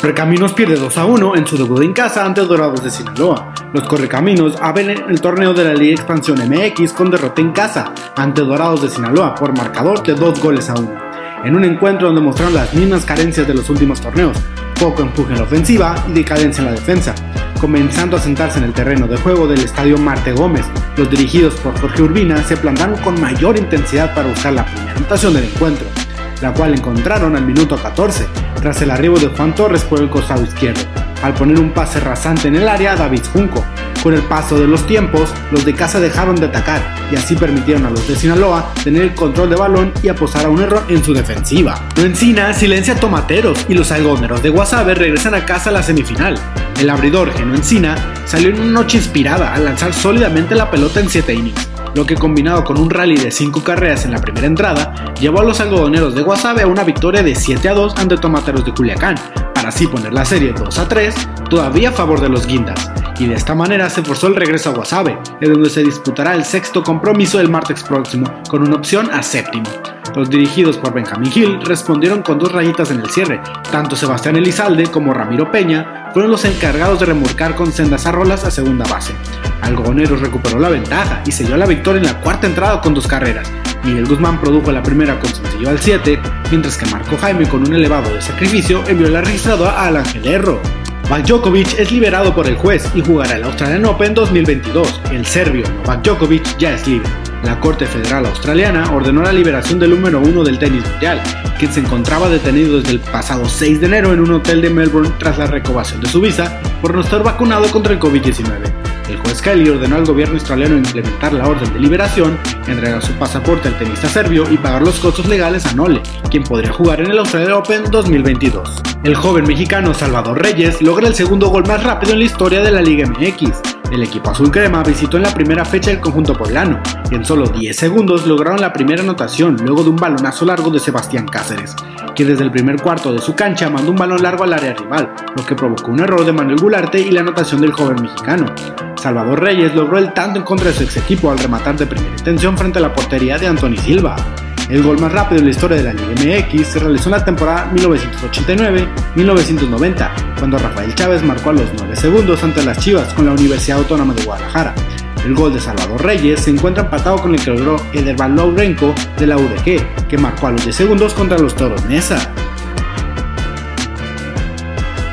Correcaminos pierde 2 a 1 en su debut en casa ante Dorados de Sinaloa. Los Correcaminos abren el torneo de la Liga Expansión MX con derrota en casa ante Dorados de Sinaloa por marcador de 2 goles a 1. En un encuentro donde mostraron las mismas carencias de los últimos torneos, poco empuje en la ofensiva y decadencia en la defensa, comenzando a sentarse en el terreno de juego del estadio Marte Gómez. Los dirigidos por Jorge Urbina se plantaron con mayor intensidad para buscar la primera anotación del encuentro, la cual encontraron al minuto 14, tras el arribo de Juan Torres por el costado izquierdo, al poner un pase rasante en el área David Junco. Con el paso de los tiempos, los de casa dejaron de atacar y así permitieron a los de Sinaloa tener el control de balón y aposar a un error en su defensiva. Encina silencia a Tomateros y los algoneros de Guasave regresan a casa a la semifinal. El abridor Geno Encina salió en una noche inspirada al lanzar sólidamente la pelota en 7 innings lo que combinado con un rally de 5 carreras en la primera entrada, llevó a los algodoneros de Guasave a una victoria de 7 a 2 ante Tomateros de Culiacán, para así poner la serie 2 a 3, todavía a favor de los guindas, y de esta manera se forzó el regreso a Guasave, en donde se disputará el sexto compromiso el martes próximo, con una opción a séptimo. Los dirigidos por Benjamín Hill respondieron con dos rayitas en el cierre. Tanto Sebastián Elizalde como Ramiro Peña fueron los encargados de remolcar con sendas arrolas a segunda base. Algodoneros recuperó la ventaja y selló la victoria en la cuarta entrada con dos carreras. Miguel Guzmán produjo la primera con sencillo al 7, mientras que Marco Jaime con un elevado de sacrificio envió la registradora al Ángel Erro. Novak Djokovic es liberado por el juez y jugará el Australian Open 2022. El serbio Novak Djokovic ya es libre. La Corte Federal Australiana ordenó la liberación del número uno del tenis mundial, quien se encontraba detenido desde el pasado 6 de enero en un hotel de Melbourne tras la recovación de su visa por no estar vacunado contra el COVID-19. El juez Kelly ordenó al gobierno australiano implementar la orden de liberación, entregar su pasaporte al tenista serbio y pagar los costos legales a Nole, quien podría jugar en el Australian Open 2022. El joven mexicano Salvador Reyes logra el segundo gol más rápido en la historia de la Liga MX, el equipo azul crema visitó en la primera fecha el conjunto poblano y en solo 10 segundos lograron la primera anotación luego de un balonazo largo de Sebastián Cáceres, que desde el primer cuarto de su cancha mandó un balón largo al área rival, lo que provocó un error de Manuel Gularte y la anotación del joven mexicano. Salvador Reyes logró el tanto en contra de su ex equipo al rematar de primera intención frente a la portería de Anthony Silva. El gol más rápido en la historia de la Liga MX se realizó en la temporada 1989-1990, cuando Rafael Chávez marcó a los 9 segundos ante las Chivas con la Universidad Autónoma de Guadalajara. El gol de Salvador Reyes se encuentra empatado con el que logró Ederval Lourenco de la UDG, que marcó a los 10 segundos contra los Toros Nesa.